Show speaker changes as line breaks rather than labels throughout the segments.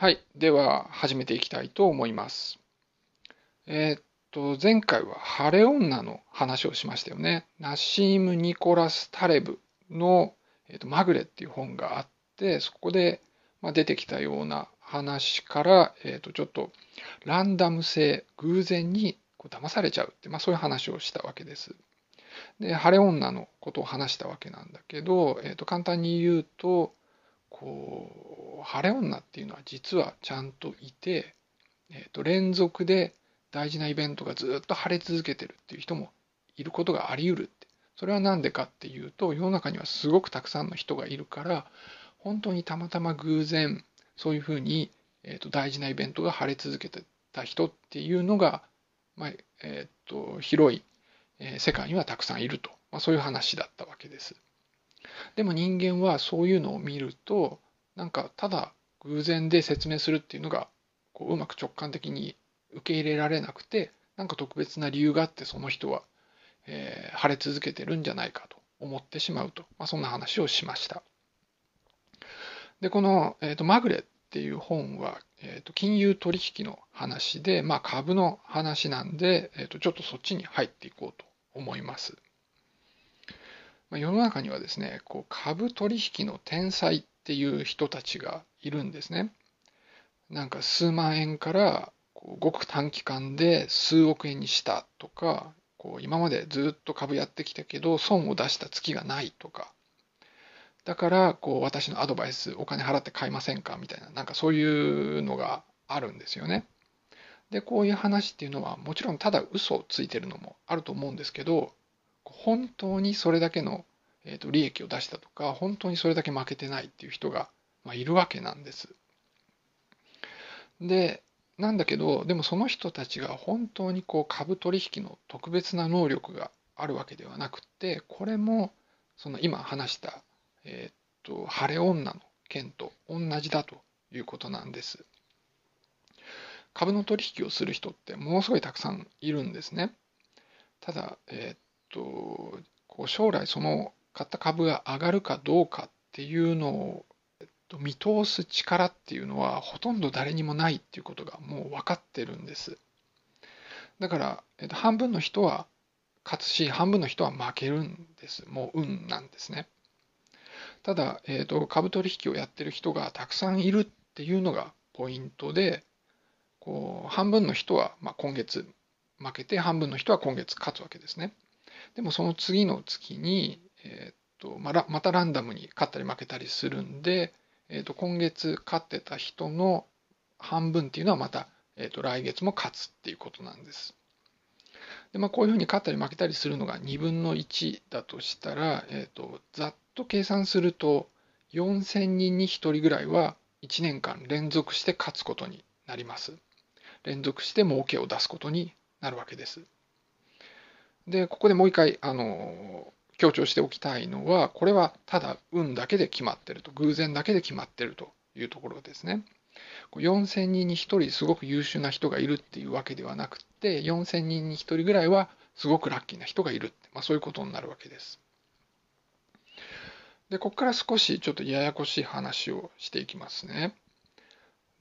はい。では、始めていきたいと思います。えー、っと、前回は晴れ女の話をしましたよね。ナシーム・ニコラス・タレブの、えー、っとマグレっていう本があって、そこで、まあ、出てきたような話から、えー、っと、ちょっとランダム性、偶然にこう騙されちゃうって、まあ、そういう話をしたわけです。で、晴れ女のことを話したわけなんだけど、えー、と簡単に言うと、こう晴れ女っていうのは実はちゃんといて、えー、と連続で大事なイベントがずっと晴れ続けてるっていう人もいることがあり得るってそれは何でかっていうと世の中にはすごくたくさんの人がいるから本当にたまたま偶然そういうふうに、えー、と大事なイベントが晴れ続けてた人っていうのが、まあえー、と広い世界にはたくさんいると、まあ、そういう話だったわけです。でも人間はそういうのを見るとなんかただ偶然で説明するっていうのがこううまく直感的に受け入れられなくてなんか特別な理由があってその人は、えー、晴れ続けてるんじゃないかと思ってしまうと、まあ、そんな話をしました。でこの、えーと、マグレっていう本は、えーと、金融取引の話で、まあ、株の話なんで、えーとちょっとそっちに入っていこうと思います。ま、世の中にはですね、こう株取引の天才っていう人たちがいるんですね。なんか数万円からこうごく短期間で数億円にしたとか、こう今までずっと株やってきたけど損を出した月がないとか、だからこう私のアドバイスお金払って買いませんか？みたいな、なんかそういうのがあるんですよね。で、こういう話っていうのはもちろんただ嘘をついてるのもあると思うんですけど、本当にそれだけの、えー、と利益を出したとか、本当にそれだけ負けてないっていう人が、まあ、いるわけなんです。で、なんだけど、でもその人たちが本当にこう株取引の特別な能力があるわけではなくて、これもその今話した、えっ、と晴れ女の件と同じだということなんです。株の取引をする人ってものすごいたくさんいるんですね。ただ、えっ、と、こう将来その買った株が上がるかどうかっていうのを、えっと、見通す力っていうのはほとんど誰にもないっていうことがもう分かってるんです。だから、えっと、半分の人は勝つし、半分の人は負けるんです。もう運なんですね。ただ、えっと、株取引をやってる人がたくさんいるっていうのがポイントで、こう半分の人はまあ今月負けて、半分の人は今月勝つわけですね。でもその次の月に、えー、っとままたランダムに勝ったり負けたりするんで、えー、っと今月勝ってた人の半分っていうのはまた、えー、っと来月も勝つっていうことなんです。でまあ、こういうふうに勝ったり負けたりするのが2分の1だとしたら、えー、とざっと計算すると4000人に1人ぐらいは1年間連続して勝つことになります。連続して儲けを出すことになるわけです。で、ここでもう一回、あの、強調しておきたいのは、これはただ運だけで決まってると、偶然だけで決まってるというところですね。4000人に1人すごく優秀な人がいるっていうわけではなくて、4000人に1人ぐらいはすごくラッキーな人がいるってまあ、そういうことになるわけです。で、ここから少しちょっとややこしい話をしていきますね。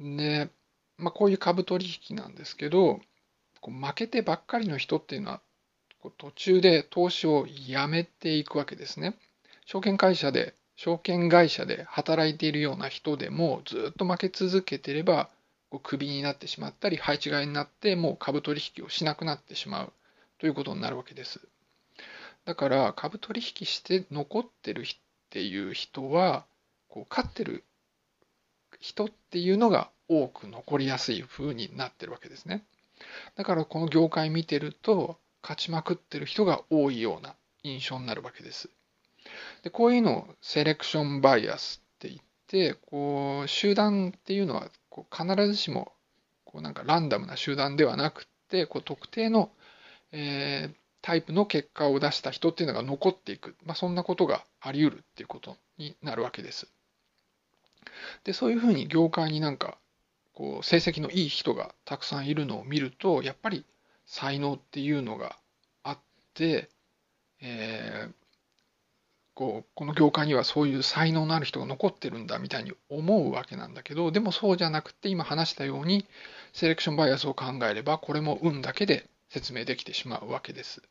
で、まあ、こういう株取引なんですけど、こう負けてばっかりの人っていうのは途中で投資をやめていくわけですね。証券会社で、証券会社で働いているような人でもずっと負け続けてれば、クビになってしまったり、配置換えになってもう株取引をしなくなってしまうということになるわけです。だから株取引して残ってるっていう人は、こう勝ってる人っていうのが多く残りやすい風になってるわけですね。だからこの業界見てると、勝ちまくってる人が多いような印象になるわけです。でこういうのをセレクションバイアスって言って、こう集団っていうのはこう必ずしもこうなんかランダムな集団ではなくて、こう特定の、えー、タイプの結果を出した人っていうのが残っていく、まあ、そんなことがあり得るっていうことになるわけです。でそういうふうに業界になんかこう成績のいい人がたくさんいるのを見るとやっぱり才能っていうのがあって、えー、こうこの業界にはそういう才能のある人が残ってるんだみたいに思うわけなんだけどでもそうじゃなくて今話したようにセレクションバイアスを考えればこれも運だけで説明できてしまうわけです。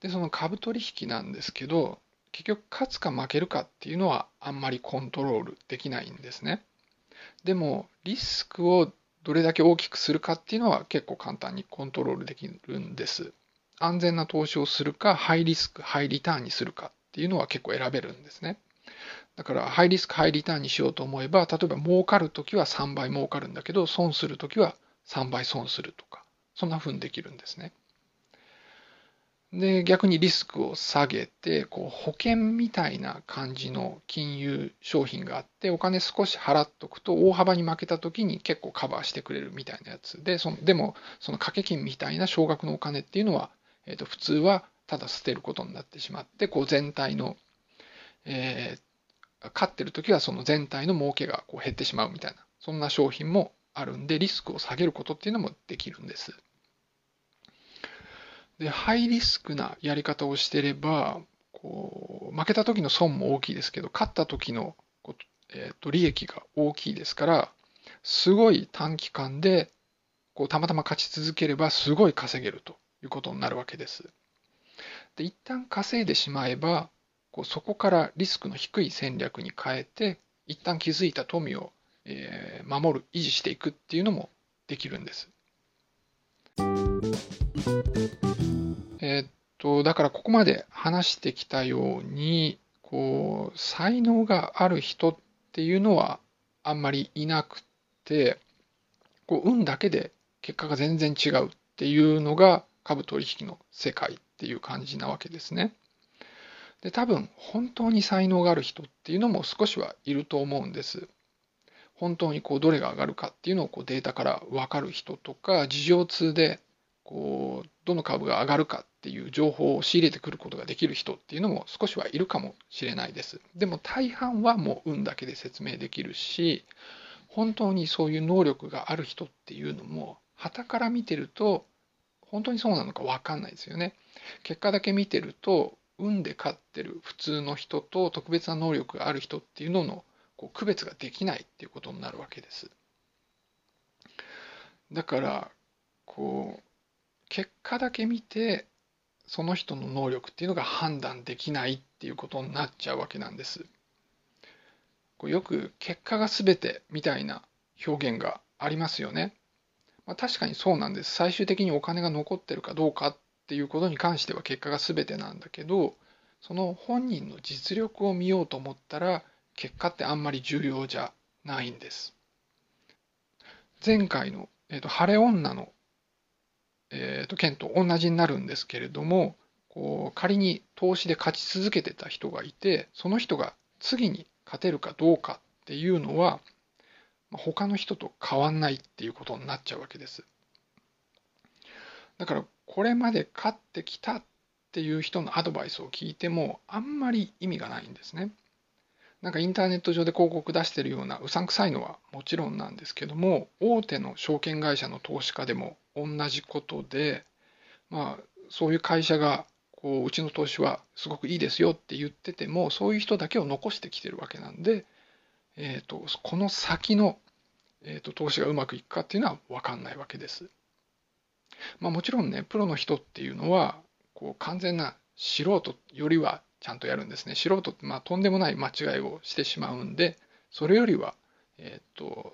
でその株取引なんですけど結局勝つか負けるかっていうのはあんまりコントロールできないんですね。でもリスクをどれだけ大きくするかっていうのは結構簡単にコントロールできるんです。安全な投資をするか、ハイリスク、ハイリターンにするかっていうのは結構選べるんですね。だから、ハイリスク、ハイリターンにしようと思えば、例えば儲かるときは3倍儲かるんだけど、損するときは3倍損するとか、そんな風にできるんですね。で、逆にリスクを下げて、こう保険みたいな感じの金融商品があって、お金少し払っとくと大幅に負けた時に結構カバーしてくれるみたいなやつで、そのでも、その掛け金みたいな少額のお金っていうのは、えー、と普通はただ捨てることになってしまって、こう全体の、えー、勝ってる時はその全体の儲けがこう減ってしまうみたいな、そんな商品もあるんで、リスクを下げることっていうのもできるんです。で、ハイリスクなやり方をしてれば、こう負けた時の損も大きいですけど、勝った時のこえー、と利益が大きいですから、すごい短期間でこうたまたま勝ち続ければすごい稼げるということになるわけです。で一旦稼いでしまえばこうそこからリスクの低い戦略に変えて一旦築いた富を、えー、守る維持していくっていうのもできるんです。え、っと、だからここまで話してきたように、こう、才能がある人っていうのはあんまりいなくて、こう、運だけで結果が全然違うっていうのが株取引の世界っていう感じなわけですね。で、多分、本当に才能がある人っていうのも少しはいると思うんです。本当にこうどれが上がるかっていうのをこうデータから分かる人とか、事情通でこうどの株が上がるかっていう情報を仕入れてくることができる人っていうのも少しはいるかもしれないです。でも大半はもう運だけで説明できるし、本当にそういう能力がある人っていうのも、旗から見てると、本当にそうなのか分かんないですよね。結果だけ見てると、運で勝ってる普通の人と特別な能力がある人っていうののこう区別ができないっていうことになるわけです。だから、こう、結果だけ見てその人の能力っていうのが判断できないっていうことになっちゃうわけなんです。よく結果が全てみたいな表現がありますよね。まあ、確かにそうなんです。最終的にお金が残ってるかどうかっていうことに関しては結果が全てなんだけど、その本人の実力を見ようと思ったら結果ってあんまり重要じゃないんです。前回の、えーと、晴れ女のえーと、件と同じになるんですけれどもこう仮に投資で勝ち続けてた人がいてその人が次に勝てるかどうかっていうのは他の人と変わんないっていうことになっちゃうわけです。だからこれまで勝ってきたっていう人のアドバイスを聞いてもあんまり意味がないんですね。なんかインターネット上で広告出してるようなうさんくさいのはもちろんなんですけども大手の証券会社の投資家でも同じことでまあそういう会社がこううちの投資はすごくいいですよって言っててもそういう人だけを残してきてるわけなんで、えーと、この先の、えーと、投資がうまくいくかっていうのは分かんないわけです。まあ、もちろんねプロの人っていうのはこう完全な素人よりはちゃんとやるんですね。素人って、まあ、とんでもない間違いをしてしまうんで、それよりは、えっ、と、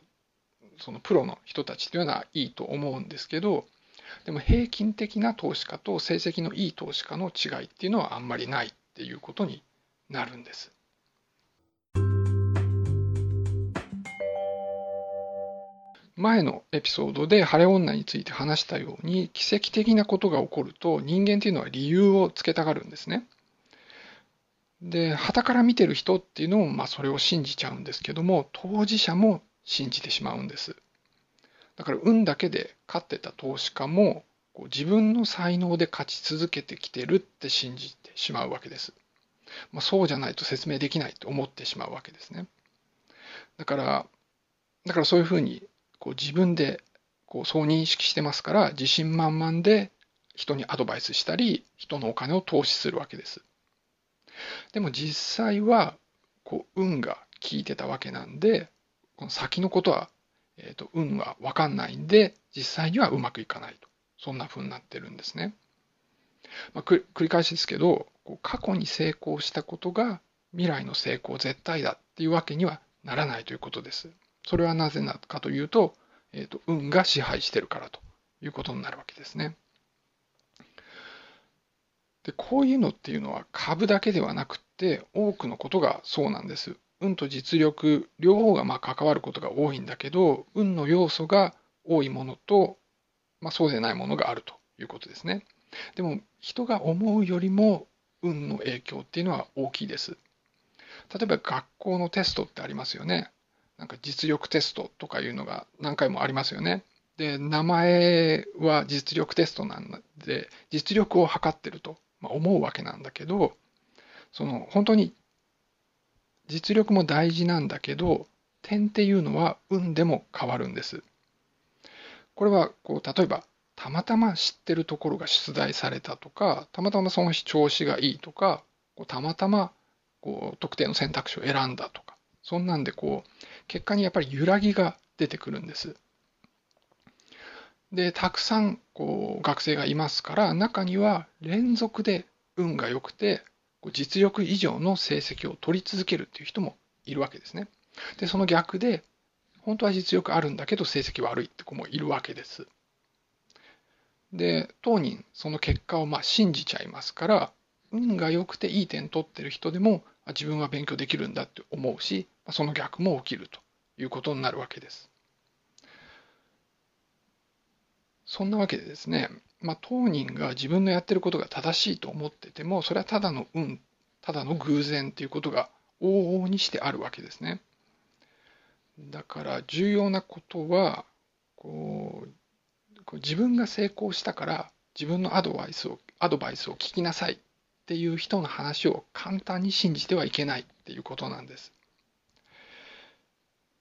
そのプロの人たちというのはいいと思うんですけど、でも平均的な投資家と成績のいい投資家の違いっていうのはあんまりないっていうことになるんです。前のエピソードで晴れ女について話したように奇跡的なことが起こると人間っていうのは理由をつけたがるんですね。で、旗から見てる人っていうのも、まあ、それを信じちゃうんですけども、当事者も信じてしまうんです。だから、運だけで勝ってた投資家も、こう自分の才能で勝ち続けてきてるって信じてしまうわけです。まあ、そうじゃないと説明できないと思ってしまうわけですね。だから、だからそういうふうにこう自分でこうそう認識してますから、自信満々で人にアドバイスしたり、人のお金を投資するわけです。でも実際はこう運が効いてたわけなんで、この先のことは、えーと、運は分かんないんで、実際にはうまくいかないと。そんな風になってるんですね。まあ、繰り返しですけど、過去に成功したことが未来の成功絶対だっていうわけにはならないということです。それはなぜなのかというと、えーと、運が支配してるからということになるわけですね。でこういうのっていうのは株だけではなくって多くのことがそうなんです。運と実力両方がまあ関わることが多いんだけど運の要素が多いものと、まあ、そうでないものがあるということですね。でも人が思うよりも運の影響っていうのは大きいです。例えば学校のテストってありますよね。なんか実力テストとかいうのが何回もありますよね。で、名前は実力テストなんで、実力を測ってると思うわけなんだけど、その本当に実力も大事なんだけど、点っていうのは運でも変わるんです。これはこう例えばたまたま知ってるところが出題されたとか、たまたまその日調子がいいとか、たまたまこう特定の選択肢を選んだとか、そんなんでこう、結果にやっぱり揺らぎが出てくるんです。で、たくさんこう学生がいますから、中には連続で運が良くて、実力以上の成績を取り続けるっていう人もいるわけですね。で、その逆で、本当は実力あるんだけど成績悪いって子もいるわけです。で、当人、その結果をまあ信じちゃいますから、運が良くていい点取ってる人でも、自分は勉強できるんだって思うし、その逆も起きるということになるわけです。そんなわけでですね、まあ、当人が自分のやってることが正しいと思ってても、それはただの運、ただの偶然ということが往々にしてあるわけですね。だから重要なことは、こう自分が成功したから自分のアドバイスをアドバイスを聞きなさいっていう人の話を簡単に信じてはいけないっていうことなんです。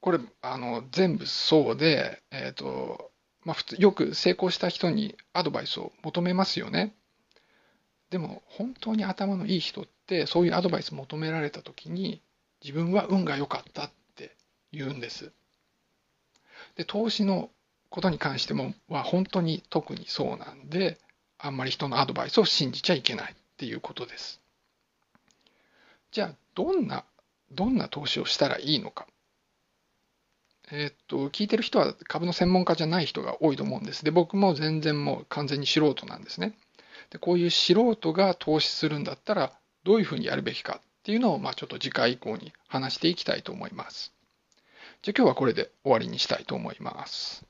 これあの全部そうで、えーとまあ、普通よく成功した人にアドバイスを求めますよね。でも本当に頭のいい人ってそういうアドバイス求められた時に自分は運が良かったって言うんです。で投資のことに関してもは本当に特にそうなんで、あんまり人のアドバイスを信じちゃいけないっていうことです。じゃあ、どんな、どんな投資をしたらいいのか。えー、っと、聞いてる人は株の専門家じゃない人が多いと思うんです。で、僕も全然もう完全に素人なんですね。で、こういう素人が投資するんだったら、どういうふうにやるべきかっていうのを、まあちょっと次回以降に話していきたいと思います。じゃあ今日はこれで終わりにしたいと思います。